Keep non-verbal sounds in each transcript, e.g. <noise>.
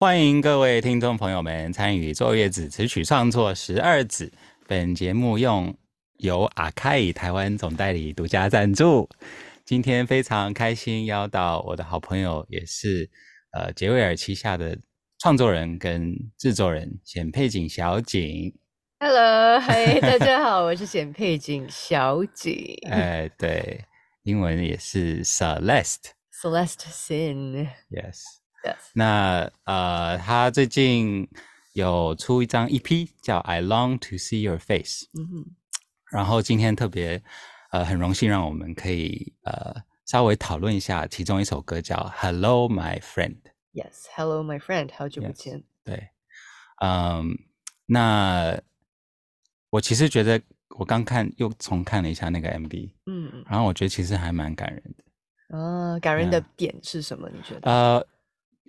欢迎各位听众朋友们参与《坐月子词曲创作十二子》。本节目用由阿凯台湾总代理独家赞助。今天非常开心邀到我的好朋友，也是呃杰威尔旗下的创作人跟制作人显佩景小景。Hello，嗨，<laughs> 大家好，我是显佩景小景。哎，对，英文也是 Celeste，Celeste 那呃，他最近有出一张 EP，叫《I Long to See Your Face》。嗯哼。然后今天特别呃，很荣幸让我们可以呃稍微讨论一下其中一首歌，叫《Hello My Friend》。Yes，Hello My Friend，好久不见。Yes, 对，嗯，那我其实觉得我刚看又重看了一下那个 MV，嗯嗯，然后我觉得其实还蛮感人的。啊，感人的点是什么？你觉得？呃。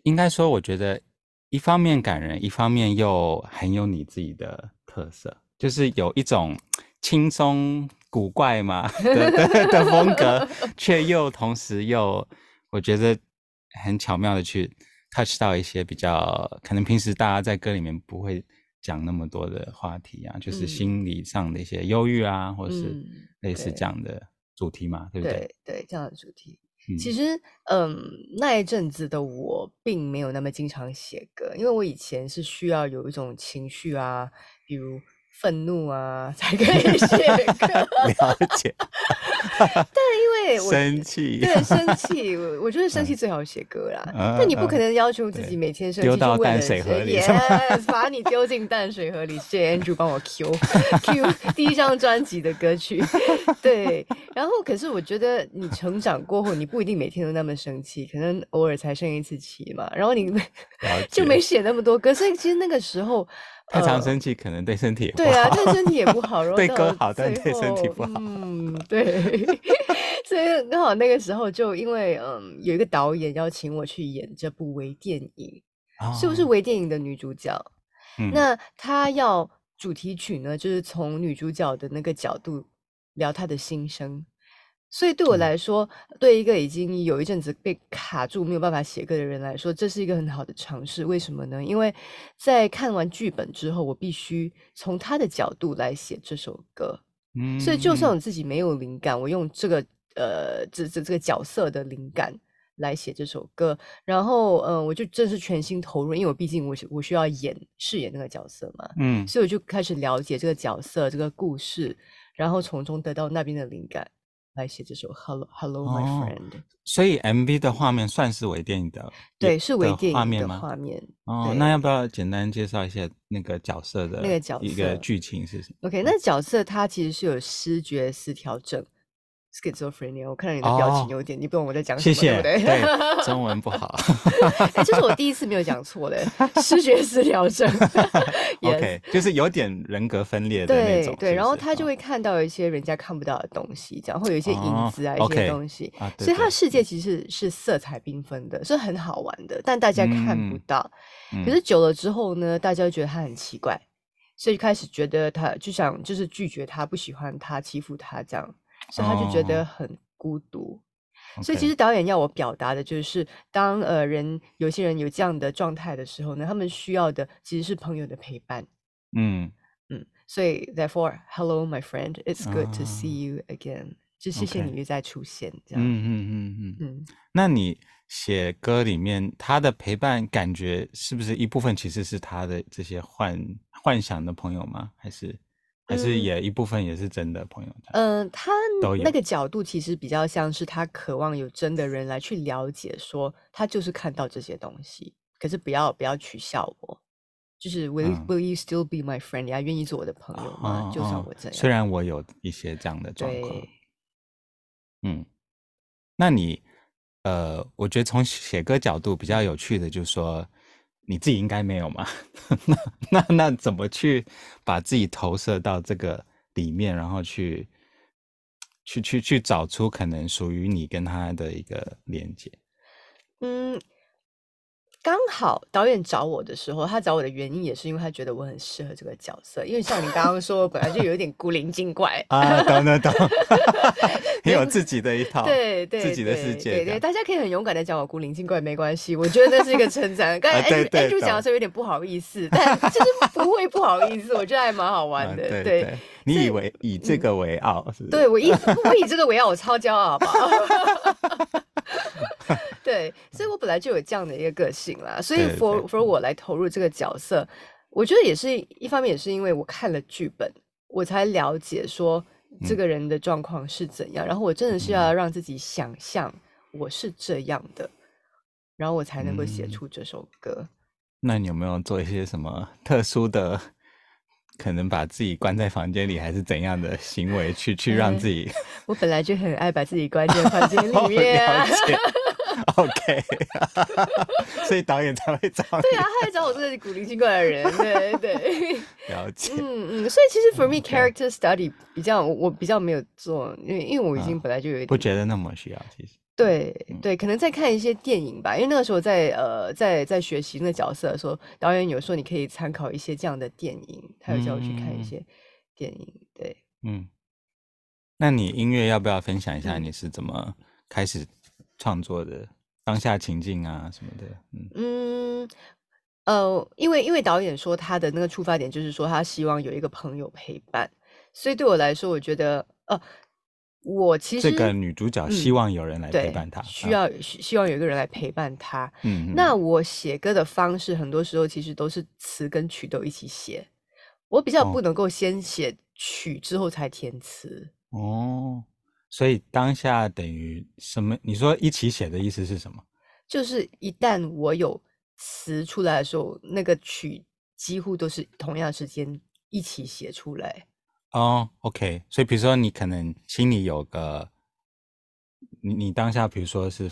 应该说，我觉得一方面感人，一方面又很有你自己的特色，就是有一种轻松古怪嘛的的的风格，<laughs> 却又同时又我觉得很巧妙的去 touch 到一些比较可能平时大家在歌里面不会讲那么多的话题啊，就是心理上的一些忧郁啊，嗯、或是类似这样的主题嘛，对，对不对？对，这样的主题。其实，嗯，那一阵子的我并没有那么经常写歌，因为我以前是需要有一种情绪啊，比如愤怒啊，才可以写歌。<laughs> 了解。<laughs> 但因为我生气，对生气，我我觉得生气最好写歌啦。嗯、但你不可能要求自己每天生气，丢到淡水河里，yes, <laughs> 把你丢进淡水河里。谢谢 Andrew 帮我 Q Q 第一张专辑的歌曲。对，然后可是我觉得你成长过后，你不一定每天都那么生气，可能偶尔才生一次气嘛。然后你就没写那么多歌，所以其实那个时候。太常生气可能对身体也不好。对啊，对身体也不好。<laughs> 对歌好，但对身体不好。嗯，对。<laughs> 所以刚好那个时候，就因为嗯，有一个导演邀请我去演这部微电影，是不是微电影的女主角？嗯。那他要主题曲呢，就是从女主角的那个角度聊她的心声。所以对我来说，嗯、对一个已经有一阵子被卡住没有办法写歌的人来说，这是一个很好的尝试。为什么呢？因为在看完剧本之后，我必须从他的角度来写这首歌。嗯，所以就算我自己没有灵感，我用这个呃这这这个角色的灵感来写这首歌，然后嗯、呃，我就正是全心投入，因为我毕竟我我需要演饰演那个角色嘛。嗯，所以我就开始了解这个角色这个故事，然后从中得到那边的灵感。来写这首 Hello Hello My Friend，哦，所以 MV 的画面算是微电影的，对，是微电影的画面吗？画面哦，那要不要简单介绍一下那个角色的那个角色一个剧情是什么？OK，那角色他其实是有视觉失调症。Schizophrenia，我看到你的表情有点，哦、你不懂我在讲什么，谢谢对不对？对，<laughs> 中文不好。哎，这是我第一次没有讲错的，失觉失调症。<laughs> OK，就是有点人格分裂的那种。对对，然后他就会看到一些人家看不到的东西，这样会有一些影子啊，哦、一些东西。Okay 啊、对对，所以他的世界其实是色彩缤纷的，是很好玩的，但大家看不到。嗯、可是久了之后呢，大家会觉得他很奇怪，所以开始觉得他就想就是拒绝他，不喜欢他，欺负他这样。所以他就觉得很孤独，oh. 所以其实导演要我表达的就是，当呃人有些人有这样的状态的时候呢，他们需要的其实是朋友的陪伴。嗯嗯，所以 therefore hello my friend, it's good to see you again，、oh. 就谢谢你又再出现这样。嗯嗯嗯嗯嗯。那你写歌里面他的陪伴感觉是不是一部分其实是他的这些幻幻想的朋友吗？还是？还是也一部分也是真的朋友。嗯，他那个角度其实比较像是他渴望有真的人来去了解，说他就是看到这些东西，可是不要不要取笑我，就是 Will、嗯、Will you still be my friend？你还愿意做我的朋友吗？哦、就算我这样，虽然我有一些这样的状况。嗯，那你呃，我觉得从写歌角度比较有趣的，就是说。你自己应该没有吗？<laughs> 那那那怎么去把自己投射到这个里面，然后去去去去找出可能属于你跟他的一个连接？嗯，刚好导演找我的时候，他找我的原因也是因为他觉得我很适合这个角色。因为像你刚刚说，本来就有一点古灵精怪啊，懂懂懂，你 <laughs> 有自己的一套，对对，自己的世界，对对，大家可以很勇敢的讲我古灵精怪，没关系，我觉得这是一个称赞。<laughs> 刚才 Andrew 讲的时候有点不好意思，但就是不会不好意思，我觉得还蛮好玩的。对，你以为以这个为傲是？对，我以 <laughs> 我以这个为傲，我超骄傲，好不好？对，所以我本来就有这样的一个个性啦，所以 for for 我来投入这个角色，我觉得也是一方面，也是因为我看了剧本，我才了解说这个人的状况是怎样，嗯、然后我真的是要让自己想象我是这样的，然后我才能够写出这首歌。嗯、那你有没有做一些什么特殊的，可能把自己关在房间里，还是怎样的行为去去让自己？我本来就很爱把自己关在房间里 <laughs> 面。哦 OK，<laughs> 所以导演才会找你。对啊，他会找我这个古灵精怪的人。对对，<laughs> 了解。嗯嗯，所以其实 for me character study 比较我我比较没有做，因为因为我已经本来就有一点不觉得那么需要。其实对对，可能在看一些电影吧，因为那个时候在呃在在学习那个角色的时候，导演有说你可以参考一些这样的电影，他有叫我去看一些电影。对，嗯，那你音乐要不要分享一下？你是怎么开始创作的？当下情境啊什么的，嗯嗯呃，因为因为导演说他的那个出发点就是说他希望有一个朋友陪伴，所以对我来说，我觉得呃，我其实这个女主角希望有人来陪伴她，嗯、需要希望有一个人来陪伴她。嗯，那我写歌的方式很多时候其实都是词跟曲都一起写，我比较不能够先写曲之后才填词哦。哦所以当下等于什么？你说一起写的意思是什么？就是一旦我有词出来的时候，那个曲几乎都是同样时间一起写出来。哦，OK。所以比如说你可能心里有个，你你当下比如说是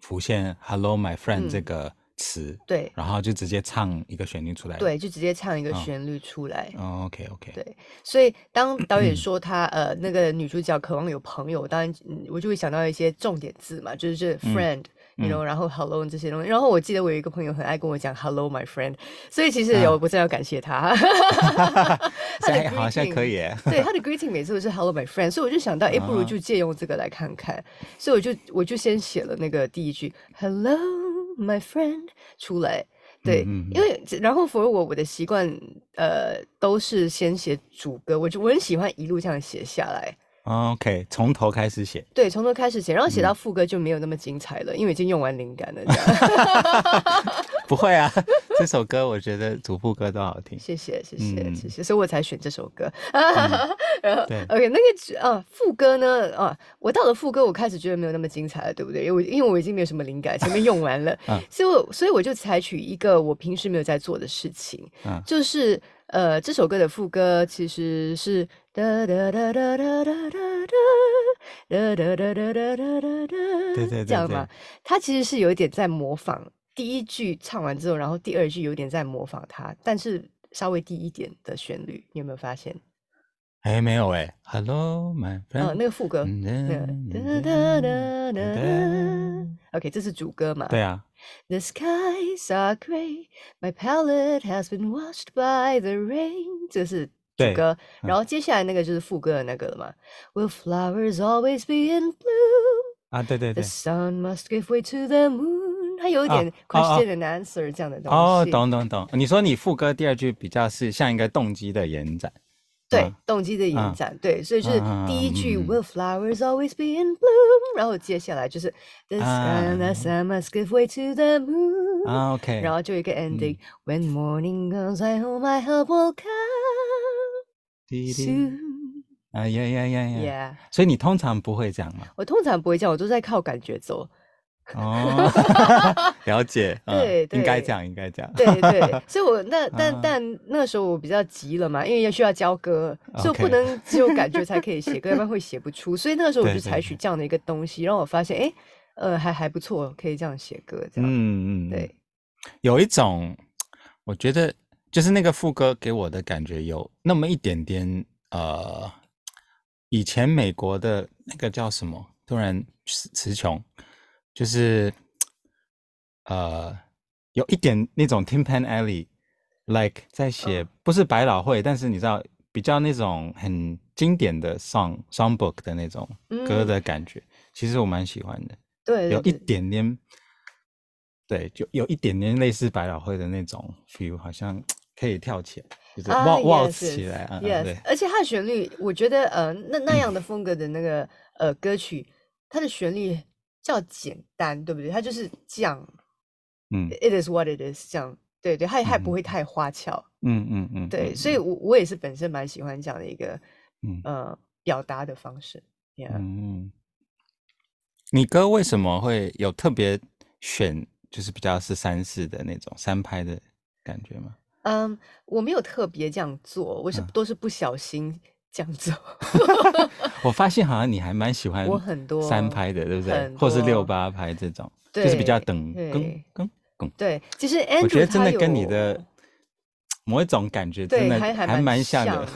浮现 “Hello, my friend”、嗯、这个。词对，然后就直接唱一个旋律出来，对，就直接唱一个旋律出来。哦，OK OK。对，所以当 <clears throat> 导演说他呃那个女主角渴望有朋友，当然我就会想到一些重点字嘛，就是这 friend，你 know，然后 hello 这些东西。然后我记得我有一个朋友很爱跟我讲 hello my friend，<laughs> 所以其实有我真的要感谢他。<laughs> 他的好像可以，对他的 greeting 每次都是 hello my friend，所以我就想到，哎，不如就借用这个来看看，所以我就我就先写了那个第一句 hello。My friend 出来，对，因为然后 for 我我的习惯，呃，都是先写主歌，我就我很喜欢一路这样写下来。OK，从头开始写。对，从头开始写，然后写到副歌就没有那么精彩了，嗯、因为已经用完灵感了。<laughs> <laughs> 不会啊，这首歌我觉得主副歌都好听。谢谢，谢谢，谢谢，所以我才选这首歌。<laughs> 然后，OK，那个啊，副歌呢？啊，我到了副歌，我开始觉得没有那么精彩了，对不对？因为因为我已经没有什么灵感，前面用完了，所以我所以我就采取一个我平时没有在做的事情，就是。呃，这首歌的副歌其实是哒哒哒哒哒哒哒哒哒哒哒哒哒哒哒哒，对对，这样吗？它其实是有一点在模仿第一句唱完之后，然后第二句有点在模仿它，但是稍微低一点的旋律，你有没有发现？哎，没有哎。Hello, my friend。哦，那个副歌。哒哒哒哒。OK，这是主歌嘛？对啊。The skies are gray, my palette has been washed by the rain。这是主歌，然后接下来那个就是副歌的那个了嘛？Will flowers always be in bloom？啊，对对对。The sun must give way to the moon。它有一点 question and answer 这样的东西。哦，懂懂懂。你说你副歌第二句比较是像一个动机的延展。对，动机的延展，对，所以就是第一句 Will flowers always be in bloom，然后接下来就是 The sun, the sun must give way to the moon。OK，然后就一个 ending When morning comes, I hope my help will come。啊呀呀呀呀！所以你通常不会这样吗？我通常不会这样，我都在靠感觉走。哦，<laughs> 了解，对，应该这样，应该这样，对对，<laughs> 所以我那但但那个时候我比较急了嘛，因为要需要交歌，所以我不能只有感觉才可以写 <laughs> 歌，要不然会写不出。所以那个时候我就采取这样的一个东西，让我发现，哎，呃，还还不错，可以这样写歌，这样，嗯嗯，对，有一种，我觉得就是那个副歌给我的感觉有那么一点点，呃，以前美国的那个叫什么，突然词词穷。就是，呃，有一点那种 Tin Pan Alley，like 在写不是百老汇，但是你知道比较那种很经典的 song songbook 的那种歌的感觉，其实我蛮喜欢的。对，有一点点，对，就有一点点类似百老汇的那种 feel，好像可以跳起来，就是 walk 起来啊。对，而且它的旋律，我觉得呃，那那样的风格的那个呃歌曲，它的旋律较简单，对不对？它就是这样。嗯，It is what it is，这样，对对，它还不会太花俏，嗯嗯嗯，对，所以我我也是本身蛮喜欢这样的一个，嗯呃，表达的方式，嗯，你歌为什么会有特别选，就是比较是三四的那种三拍的感觉吗？嗯，我没有特别这样做，我是都是不小心这样做。<laughs> 我发现好像你还蛮喜欢我很多三拍的，对不对？或是六八拍这种，就是比较等更更。对，其实 Andrew 我觉得真的跟你的某一种感觉真的还还蛮像的。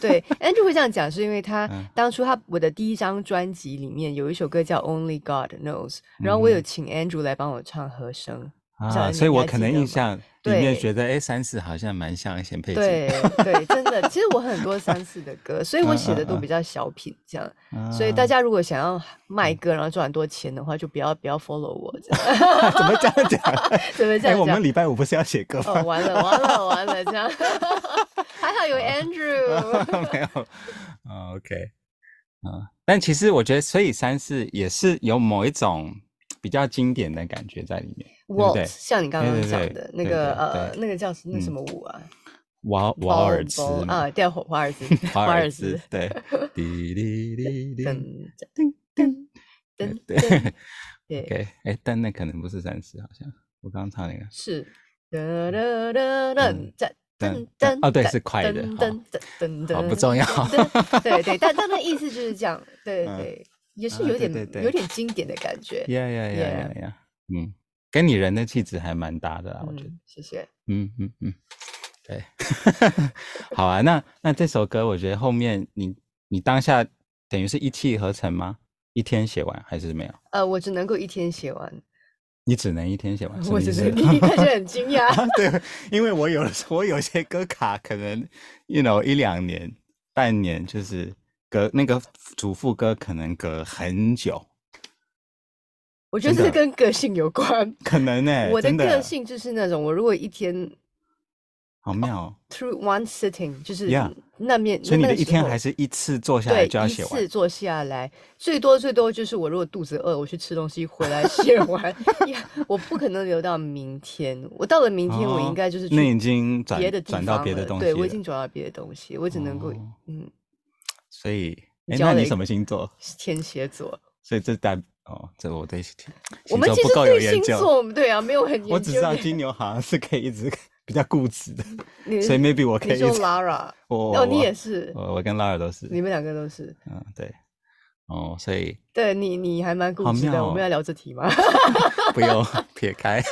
对，<laughs> Andrew 会这样讲，是因为他当初他我的第一张专辑里面有一首歌叫 Only God Knows，然后我有请 Andrew 来帮我唱和声。啊，所以我可能印象里面觉得，哎，三四好像蛮像咸配。对对，真的，其实我很多三四的歌，所以我写的都比较小品这样。所以大家如果想要卖歌，然后赚很多钱的话，就不要不要 follow 我这样。<laughs> 怎么这样讲？<laughs> 怎么这样讲？我们礼拜五不是要写歌吗？<laughs> 完了完了完了，这样还好有 Andrew。没有，OK，嗯，但其实我觉得，所以三四也是有某一种。比较经典的感觉在里面，我像你刚刚讲的那个呃，那个叫那什么舞啊？瓦瓦尔兹。啊，叫华尔兹，华尔兹，对，<laughs> 滴滴滴滴，噔噔噔噔噔，对 <laughs> 哎，但那可能不是三十，好像我刚刚唱那个。是。哒哒哒哒噔噔噔，哦，对，是快的，噔噔噔噔，好不重要，对对，但但那意思就是这样，对 <laughs> 对。也是有点有点经典的感觉，呀呀呀呀呀，嗯，跟你人的气质还蛮搭的啊，我觉得。谢谢。嗯嗯嗯，对，<laughs> 好啊，那那这首歌，我觉得后面你你当下等于是一气呵成吗？一天写完还是没有？呃，我只能够一天写完。你只能一天写完？<laughs> 我只是你看起来很惊讶。对，因为我有的时候我有些歌卡可能，you know，一两年、半年就是。隔那个主副歌可能隔很久，我觉得这是跟个性有关，可能呢、欸。<laughs> 我的个性就是那种，我如果一天好妙，through one sitting 就是那面，yeah, 所以你的一天还是一次坐下来就要写完，一次坐下来，最多最多就是我如果肚子饿，我去吃东西回来写 <laughs> 完，我不可能留到明天。我到了明天，我应该就是那已经转别的转到别的东西，对我已经转到别的东西，我只能够嗯。所以，哎，那你什么星座？天蝎座。<laughs> 所以这代哦，这我对星座我们其实对星座，对啊，没有很 <laughs> 研究。我只知道金牛好像是可以一直 <laughs> 比较固执的，所以 maybe 我可以。你说 Lara，哦，你也是。我我跟 Lara 都是。你们两个都是。嗯，对。哦，所以。对你，你还蛮固执的。我们要聊这题吗？不用，撇开。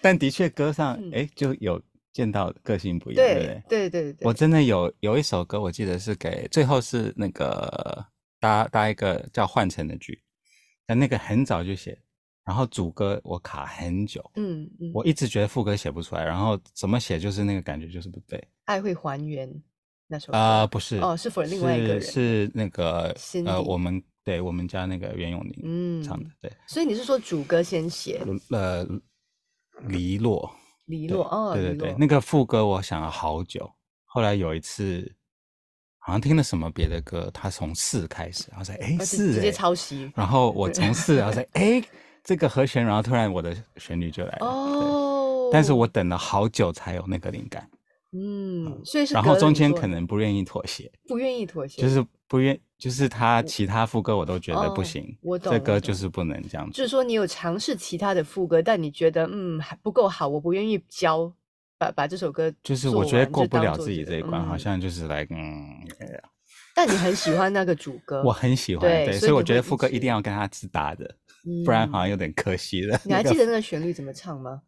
但的确，歌上哎就有。见到个性不一样，对对对对对，我真的有有一首歌，我记得是给最后是那个搭搭一个叫换乘的剧，但那个很早就写，然后主歌我卡很久，嗯嗯，我一直觉得副歌写不出来，然后怎么写就是那个感觉就是不对。爱会还原那首歌啊，不是哦，是否另外一个人？是那个呃，我们对我们家那个袁咏琳嗯唱的，对。所以你是说主歌先写？呃，黎落。黎落哦，对对对，那个。副歌我想了好久，后来有一次好像听了什么别的歌，他从四开始，然后说哎四，直接抄袭，然后我从。四，然后说 <laughs> 哎这个和弦，然后突然我的旋律就来了哦，但是我。等了好久才有那个灵感，嗯，所以是，然后中间可能不愿意妥协，不愿意妥协，就是不愿。就是他其他副歌我都觉得不行，哦、我懂，这歌就是不能这样子。就是说你有尝试其他的副歌，但你觉得嗯还不够好，我不愿意教把把这首歌。就是我觉得过不了自己这一关，嗯、好像就是来嗯。但你很喜欢那个主 <laughs> 歌，我很喜欢，对，对，所以我觉得副歌一定要跟他自搭的，嗯、不然好像有点可惜了。你还记得那个旋律怎么唱吗？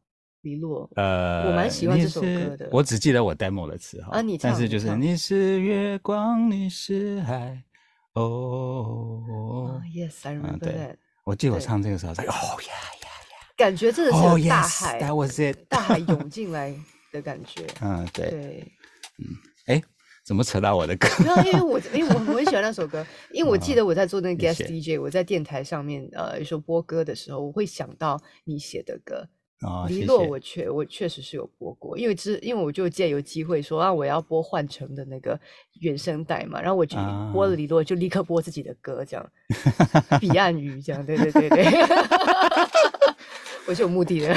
黎落，呃，我蛮喜欢这首歌的。我只记得我 demo 的词哈，啊，你唱，但是就是，你是月光，你是海。哦，哦，Yes，I remember that。我记得我唱这个时候在，哦呀呀呀，感觉真的是有大海，That was it，大海涌进来的感觉。<laughs> 嗯，对，对，嗯，哎，怎么扯到我的歌？没有，因为我 <laughs> 因为我很喜欢那首歌，因为我记得我在做那个 guest DJ，我在电台上面呃，有时候播歌的时候，我会想到你写的歌。哦，黎洛我确我确实是有播过，因为之因为我就借有机会说啊，我要播换乘的那个原声带嘛，然后我就播了李洛，就立刻播自己的歌，这样 <laughs> 彼岸雨这样，对对对对，<laughs> 我是有目的的。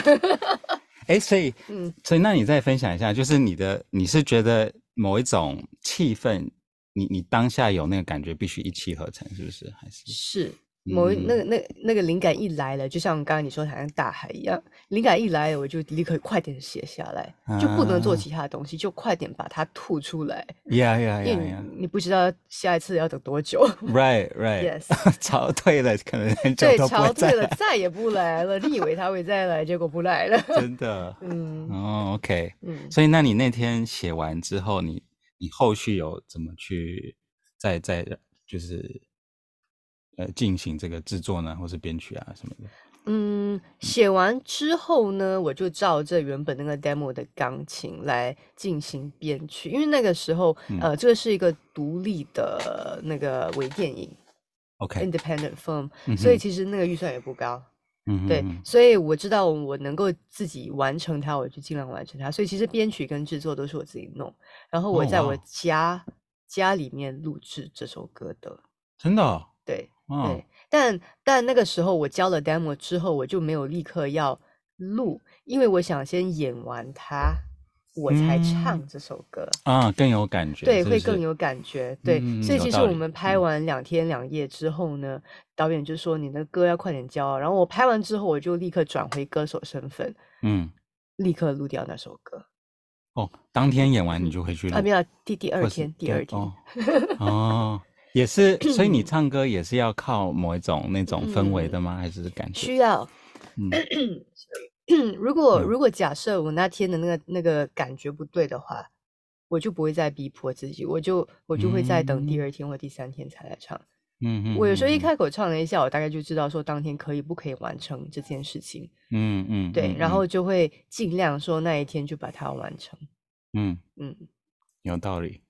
<laughs> 哎，所以嗯，所以那你再分享一下，就是你的你是觉得某一种气氛，你你当下有那个感觉，必须一气呵成，是不是？还是是。某那个那那个灵感一来了，就像刚刚你说，好像大海一样，灵感一来了，我就立刻快点写下来，就不能做其他的东西，就快点把它吐出来。Yeah, yeah, yeah. 因为你不知道下一次要等多久。Right, right. Yes. <laughs> 潮退了，可能很久对，潮退了，再也不来了。你以为他会再来，结果不来了。<laughs> 真的。嗯。哦，OK。嗯。所以，那你那天写完之后，你你后续有怎么去再再就是？呃，进行这个制作呢，或是编曲啊什么的。嗯，写完之后呢，我就照着原本那个 demo 的钢琴来进行编曲，因为那个时候，嗯、呃，这个是一个独立的那个微电影，OK，independent film，所以其实那个预算也不高。嗯，对，所以我知道我能够自己完成它，我就尽量完成它。所以其实编曲跟制作都是我自己弄，然后我在我家、oh. 家里面录制这首歌的。真的、哦？对。对，但但那个时候我交了 demo 之后，我就没有立刻要录，因为我想先演完它，我才唱这首歌、嗯、啊，更有感觉，对，是是会更有感觉，对。嗯、所以其实我们拍完两天两夜之后呢，嗯、导演就说你的歌要快点交，然后我拍完之后，我就立刻转回歌手身份，嗯，立刻录掉那首歌。哦，当天演完你就回去了？啊，没有，第第二天，第二天。哦。哦 <laughs> 也是，<clears throat> 所以你唱歌也是要靠某一种那种氛围的吗？嗯、还是感觉？需要。嗯，<clears throat> 如果如果假设我那天的那个那个感觉不对的话，我就不会再逼迫自己，我就我就会再等第二天或第三天才来唱。嗯嗯。我有时候一开口唱了一下，我大概就知道说当天可以不可以完成这件事情。嗯嗯。对，然后就会尽量说那一天就把它完成。嗯嗯，有道理。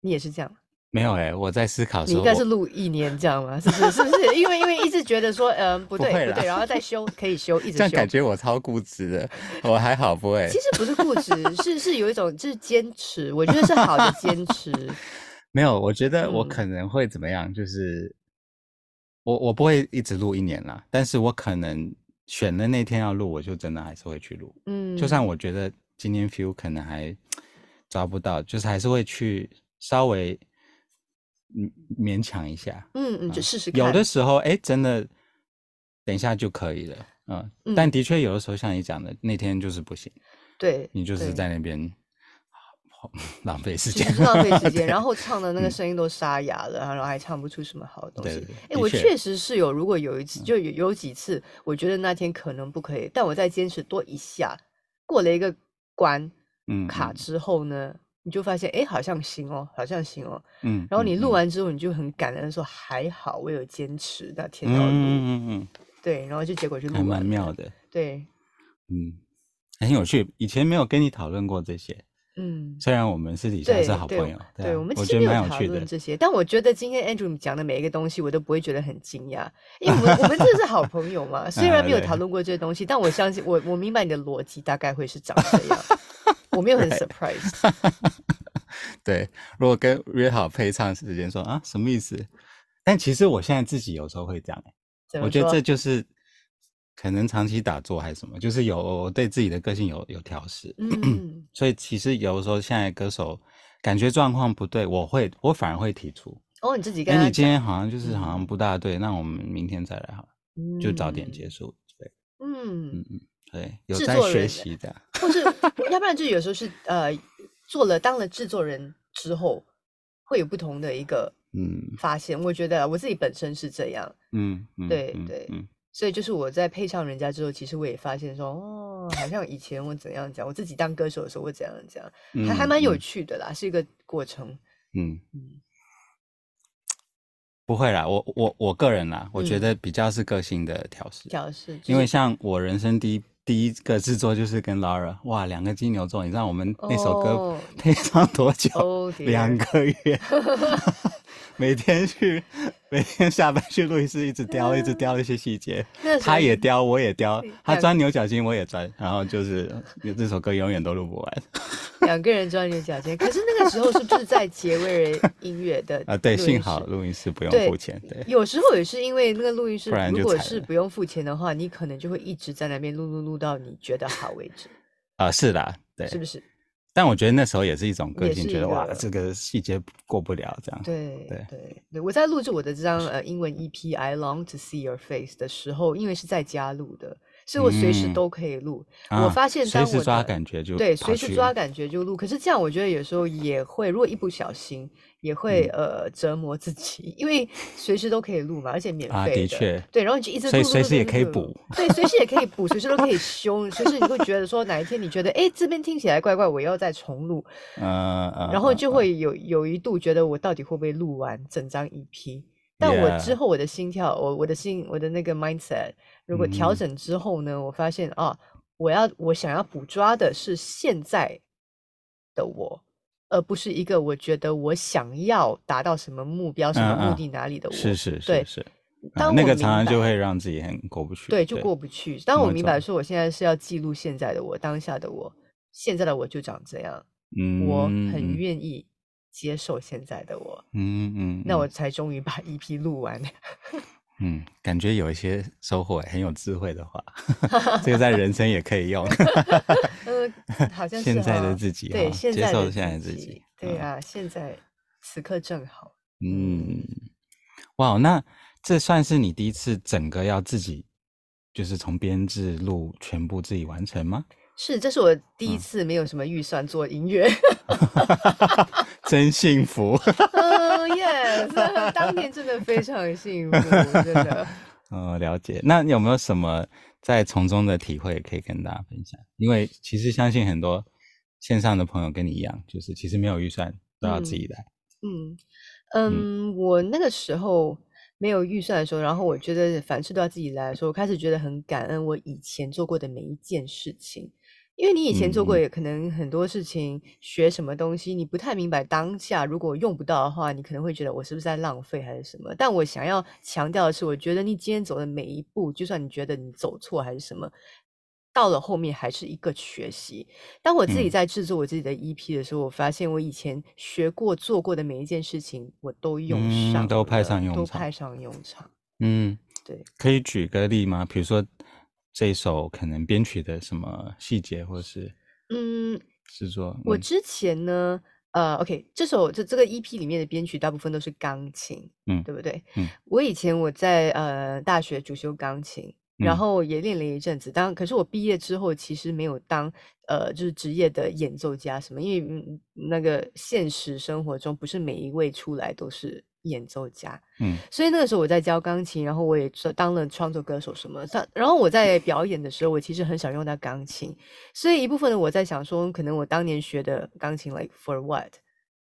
你也是这样。没有哎、欸，我在思考说，你应该是录一年这样吗？是不是？是不是？因为因为一直觉得说，嗯、呃，不对不，不对，然后再修，可以修，一直修。这样感觉我超固执的，我还好不会。其实不是固执，是是有一种就是坚持，我觉得是好的坚持。<laughs> 没有，我觉得我可能会怎么样？就是、嗯、我我不会一直录一年啦，但是我可能选的那天要录，我就真的还是会去录。嗯，就算我觉得今天 feel 可能还 <tsk> 抓不到，就是还是会去稍微。嗯，勉强一下，嗯嗯，就试试看。有的时候，哎，真的，等一下就可以了，嗯。嗯，但的确，有的时候像你讲的，那天就是不行。对，你就是在那边浪费时间，浪费时间，然后 <laughs> 唱的那个声音都沙哑了，然后还唱不出什么好的东西。哎，我确实是有，如果有一次，就有有几次，我觉得那天可能不可以，但我再坚持多一下，过了一个关，嗯，卡之后呢？你就发现，哎，好像行哦，好像行哦。嗯。然后你录完之后，你就很感恩，说还好我有坚持那天要录。嗯嗯嗯。对，然后就结果就录完。还蛮妙的。对。嗯，很有趣。以前没有跟你讨论过这些。嗯。虽然我们私底下是好朋友。对，我们其实没有讨论这些。但我觉得今天 Andrew 讲的每一个东西，我都不会觉得很惊讶，因为我们我们真的是好朋友嘛。<laughs> 虽然没有讨论过这些东西，但我相信我我明白你的逻辑大概会是长这样。我没有很 surprise。<laughs> 对，如果跟约好配唱时间说啊，什么意思？但其实我现在自己有时候会这样，我觉得这就是可能长期打坐还是什么，就是有我对自己的个性有有调试。嗯，<clears throat> 所以其实有的时候现在歌手感觉状况不对，我会我反而会提出哦，你自己跟，哎，你今天好像就是好像不大对，嗯、那我们明天再来好了，就早点结束。对，嗯嗯嗯。对，有在学习的，或是 <laughs> 要不然就有时候是呃，做了当了制作人之后，会有不同的一个嗯发现。嗯、我觉得我自己本身是这样，嗯，嗯对对，嗯、所以就是我在配上人家之后，其实我也发现说，哦，好像以前我怎样讲，我自己当歌手的时候我怎样讲，嗯、还还蛮有趣的啦，嗯、是一个过程，嗯嗯。不会啦，我我我个人啦，我觉得比较是个性的调试。调试，因为像我人生第一第一个制作就是跟 Lara，哇，两个金牛座，你知道我们那首歌 <laughs> 配唱多久？两、oh, 个月。<laughs> 每天去，每天下班去录音室，一直雕，<laughs> 一直雕一些细节。他也雕，我也雕，他钻牛角尖，我也钻，然后就是这首歌永远都录不完。<laughs> 两个人钻牛角尖，可是那个时候是不是在杰威尔音乐的 <laughs> 啊？对，幸好录音室不用付钱。对，有时候也是因为那个录音室，如果是不用付钱的话，你可能就会一直在那边录录录到你觉得好为止。啊，是的，对，是不是？但我觉得那时候也是一种个性，觉得哇，这个细节过不了这样。对对对对，我在录制我的这张呃英文 EP《I Long to See Your Face》的时候，因为是在家录的。所以我随时都可以录，嗯，我发现当我随时抓感觉就对，随时抓感觉就录。可是这样我觉得有时候也会，如果一不小心也会、嗯、呃折磨自己，因为随时都可以录嘛，而且免费的。啊，的确。对，然后你就一直录，随时也可以补。对，随时也可以补，随时都可以修。随时你会觉得说哪一天你觉得哎这边听起来怪怪，我要再重录。然后就会有有一度觉得我到底会不会录完整张 EP？但我之后我的心跳，我我的心我的那个 mindset。如果调整之后呢，嗯、我发现啊，我要我想要捕抓的是现在的我，而不是一个我觉得我想要达到什么目标、嗯、什么目的哪里的我。是是是是。那个常常就会让自己很过不去。对，就过不去。当我明白说我现在是要记录现在的我，当下的我，现在的我就长这样。嗯。我很愿意接受现在的我。嗯嗯。那我才终于把 EP 录完。<laughs> 嗯，感觉有一些收获，很有智慧的话，<laughs> 这个在人生也可以用。<laughs> 呃，好像是现在的自己，对，接受现在的自己，对啊，现在此刻正好。嗯，哇，那这算是你第一次整个要自己，就是从编制录全部自己完成吗？是，这是我第一次没有什么预算做音乐，真幸福。嗯，yes，<laughs> 当年真的非常幸福，真的。<laughs> 嗯，了解。那你有没有什么在从中的体会可以跟大家分享？因为其实相信很多线上的朋友跟你一样，就是其实没有预算都要自己来。嗯嗯，嗯，我那个时候没有预算的时候，然后我觉得凡事都要自己来的时候，我开始觉得很感恩我以前做过的每一件事情。因为你以前做过，也可能很多事情，学什么东西，你不太明白当下如果用不到的话，你可能会觉得我是不是在浪费还是什么？但我想要强调的是，我觉得你今天走的每一步，就算你觉得你走错还是什么，到了后面还是一个学习。当我自己在制作我自己的 EP 的时候，我发现我以前学过做过的每一件事情，我都用上，嗯，都派上用场，都派上用场。嗯，对，可以举个例吗？比如说。这一首可能编曲的什么细节，或是嗯，制作。我之前呢，呃，OK，这首这这个 EP 里面的编曲大部分都是钢琴，嗯，对不对？嗯，我以前我在呃大学主修钢琴，然后也练了一阵子。当可是我毕业之后，其实没有当呃就是职业的演奏家什么，因为嗯那个现实生活中不是每一位出来都是。演奏家，嗯，所以那个时候我在教钢琴，然后我也当了创作歌手什么。然后我在表演的时候，我其实很少用到钢琴，所以一部分的我在想说，可能我当年学的钢琴，like for what，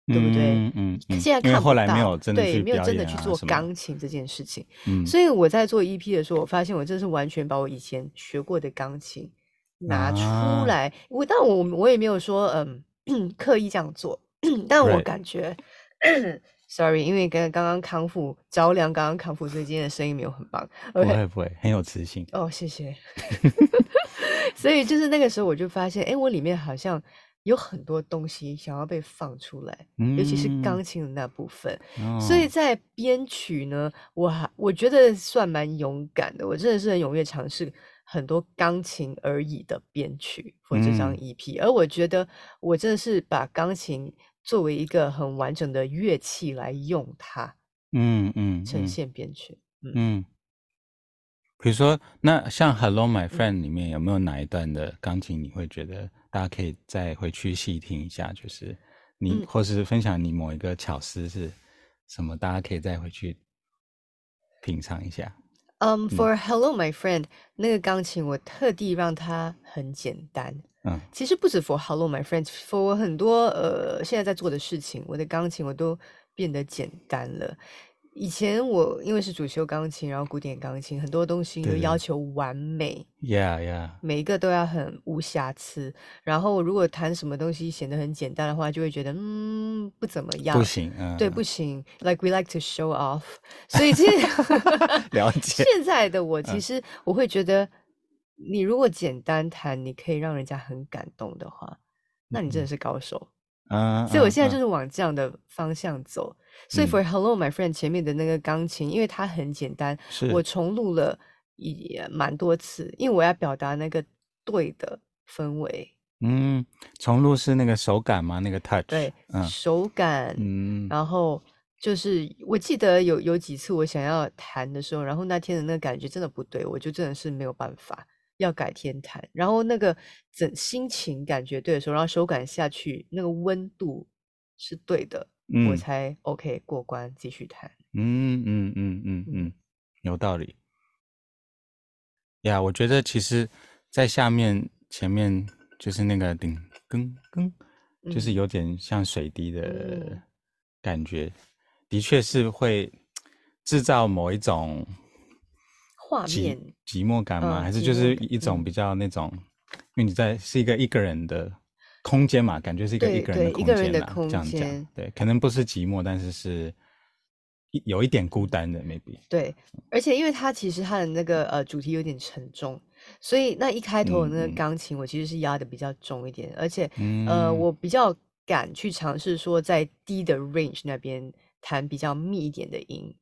对不对？嗯嗯。现在看不到，对，没有真的去做钢琴这件事情。嗯。所以我在做 EP 的时候，我发现我真的是完全把我以前学过的钢琴拿出来。我但我我也没有说嗯 <clears throat> 刻意这样做，<clears throat> 但我感觉。Sorry，因为刚刚刚康复着凉，刚刚康复，所以今天的声音没有很棒。Okay? 不会不会，很有磁性。哦，谢谢。<laughs> 所以就是那个时候，我就发现，哎，我里面好像有很多东西想要被放出来，嗯、尤其是钢琴的那部分。哦、所以在编曲呢，我还我觉得算蛮勇敢的，我真的是很踊跃尝试很多钢琴而已的编曲或这张 EP，、嗯、而我觉得我真的是把钢琴。作为一个很完整的乐器来用它，嗯嗯，呈现编曲，嗯，嗯，比如说，那像《Hello My Friend》里面有没有哪一段的钢琴你会觉得大家可以再回去细听一下？就是你，嗯、或是分享你某一个巧思是什么？大家可以再回去品尝一下。Um, for Hello My Friend，那个钢琴我特地让它很简单。嗯，其实不止 For Hello My Friends，For 我很多呃现在在做的事情，我的钢琴我都变得简单了。以前我因为是主修钢琴，然后古典钢琴很多东西都要求完美，Yeah Yeah，每一个都要很无瑕疵。然后如果弹什么东西显得很简单的话，就会觉得嗯不怎么样，不行，嗯、对，不行。Like we like to show off，所以其实了解。<laughs> 现在的我其实我会觉得，你如果简单弹，你可以让人家很感动的话，那你真的是高手。嗯，所以我现在就是往这样的方向走。所以，For Hello My Friend 前面的那个钢琴，因为它很简单，我重录了也蛮多次，因为我要表达那个对的氛围。嗯，重录是那个手感吗？那个 touch？对，嗯、手感。嗯，然后就是我记得有有几次我想要弹的时候，然后那天的那个感觉真的不对，我就真的是没有办法，要改天弹。然后那个整心情感觉对的时候，然后手感下去，那个温度是对的。嗯、我才 OK 过关，继续弹。嗯嗯嗯嗯嗯，有道理。呀、yeah，我觉得其实，在下面前面就是那个顶更更，就是有点像水滴的感觉，嗯、的确是会制造某一种画面寂寞感吗？嗯、还是就是一种比较那种，嗯、因为你在是一个一个人的。空间嘛，感觉是一个一个人的空间啦，这样讲，对，可能不是寂寞，但是是有一点孤单的，maybe。对，而且因为它其实它的那个呃主题有点沉重，所以那一开头的那个钢琴我其实是压的比较重一点，嗯、而且、嗯、呃我比较敢去尝试说在低的 range 那边弹比较密一点的音，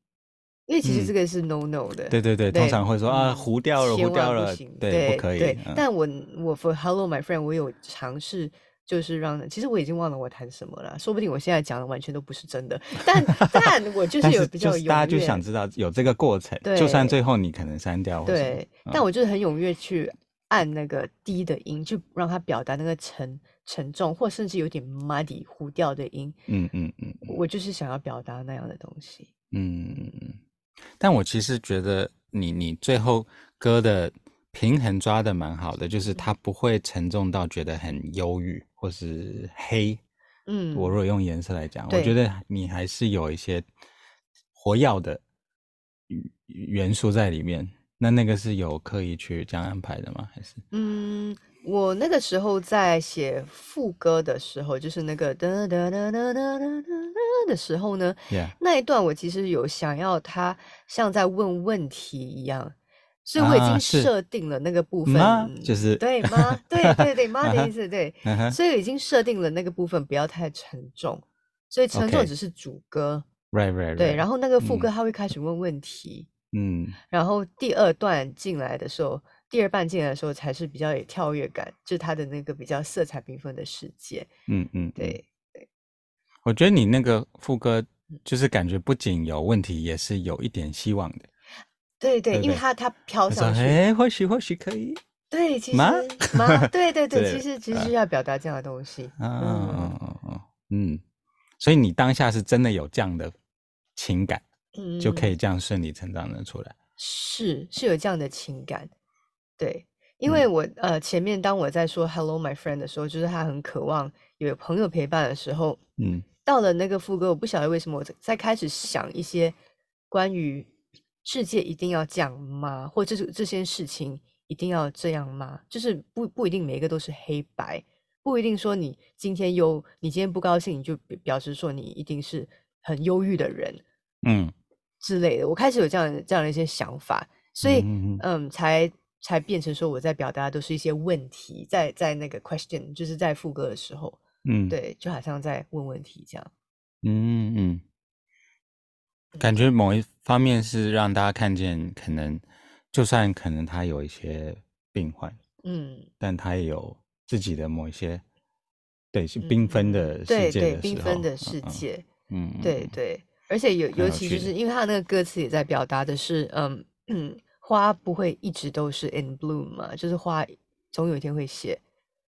因为其实这个是 no no 的。嗯、对对对，通常会说啊糊掉了，糊掉了，对，对不可以。但我我 for Hello My Friend 我有尝试。就是让，其实我已经忘了我谈什么了，说不定我现在讲的完全都不是真的，但但我就是有比较大家就想知道有这个过程，就算最后你可能删掉，对，嗯、但我就是很踊跃去按那个低的音，就让它表达那个沉沉重，或甚至有点 muddy 糊掉的音，嗯嗯嗯，我就是想要表达那样的东西，嗯嗯嗯，但我其实觉得你你最后歌的。平衡抓的蛮好的，就是它不会沉重到觉得很忧郁或是黑。嗯，我如果用颜色来讲，我觉得你还是有一些活跃的元素在里面。那那个是有刻意去这样安排的吗？还是？嗯，我那个时候在写副歌的时候，就是那个哒哒哒哒哒哒哒的时候呢.那一段我其实有想要它像在问问题一样。所以我已经设定了那个部分，啊、就是对吗？对对对，妈 <laughs> 的意思对。所以已经设定了那个部分不要太沉重，所以沉重只是主歌。Right right。对，然后那个副歌他会开始问问题。嗯。然后第二段进来的时候，第二半进来的时候才是比较有跳跃感，就是他的那个比较色彩缤纷的世界。嗯嗯，对对。我觉得你那个副歌就是感觉不仅有问题，也是有一点希望的。对对，因为它它飘上去，哎，或许或许可以。对，其实吗？对对 <laughs> 对，其实其实要表达这样的东西。嗯嗯嗯嗯嗯，所以你当下是真的有这样的情感，嗯，就可以这样顺理成章的出来。是是有这样的情感，对，因为我呃前面当我在说 Hello my friend 的时候，就是他很渴望有朋友陪伴的时候，嗯，到了那个副歌，我不晓得为什么我在开始想一些关于。世界一定要这样吗？或者这这些事情一定要这样吗？就是不不一定每一个都是黑白，不一定说你今天忧，你今天不高兴，你就表示说你一定是很忧郁的人，嗯之类的。我开始有这样这样的一些想法，所以嗯，嗯，才才变成说我在表达都是一些问题，在在那个 question，就是在副歌的时候，嗯，对，就好像在问问题这样，嗯嗯。感觉某一方面是让大家看见，可能就算可能他有一些病患，嗯，但他也有自己的某一些，对，是缤纷的世界的时候，对对，缤纷的世界，嗯，对对，而且尤尤其就是因为他那个歌词也在表达的是，嗯嗯，花不会一直都是 in bloom 嘛，就是花总有一天会谢，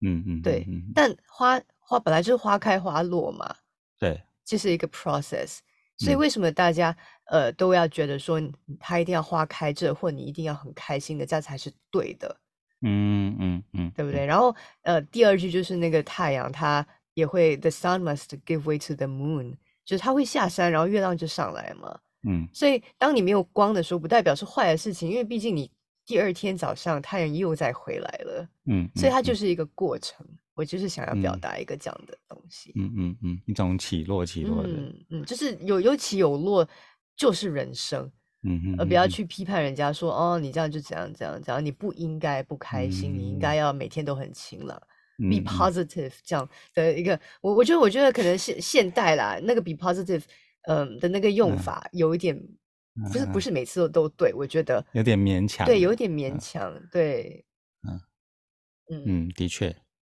嗯嗯，对，但花花本来就是花开花落嘛，对，这是一个 process。所以为什么大家、嗯、呃都要觉得说它一定要花开这，或你一定要很开心的，这样才是对的？嗯嗯嗯，对不对？然后呃第二句就是那个太阳，它也会 the sun must give way to the moon，就是它会下山，然后月亮就上来嘛。嗯，所以当你没有光的时候，不代表是坏的事情，因为毕竟你第二天早上太阳又再回来了。嗯，所以它就是一个过程。嗯、我就是想要表达一个这样的东西。嗯嗯嗯，一种起落起落的。嗯嗯，就是有有起有落，就是人生。嗯嗯，而不要去批判人家说哦，你这样就怎样怎样怎样，你不应该不开心，嗯、你应该要每天都很晴朗。Be positive，这样的一个，我我觉得，我觉得可能现现代啦，那个 be positive，嗯的那个用法有一点，不是不是。每次都都对，我觉得有点勉强，对，有点勉。强，对，嗯。嗯。嗯，的确，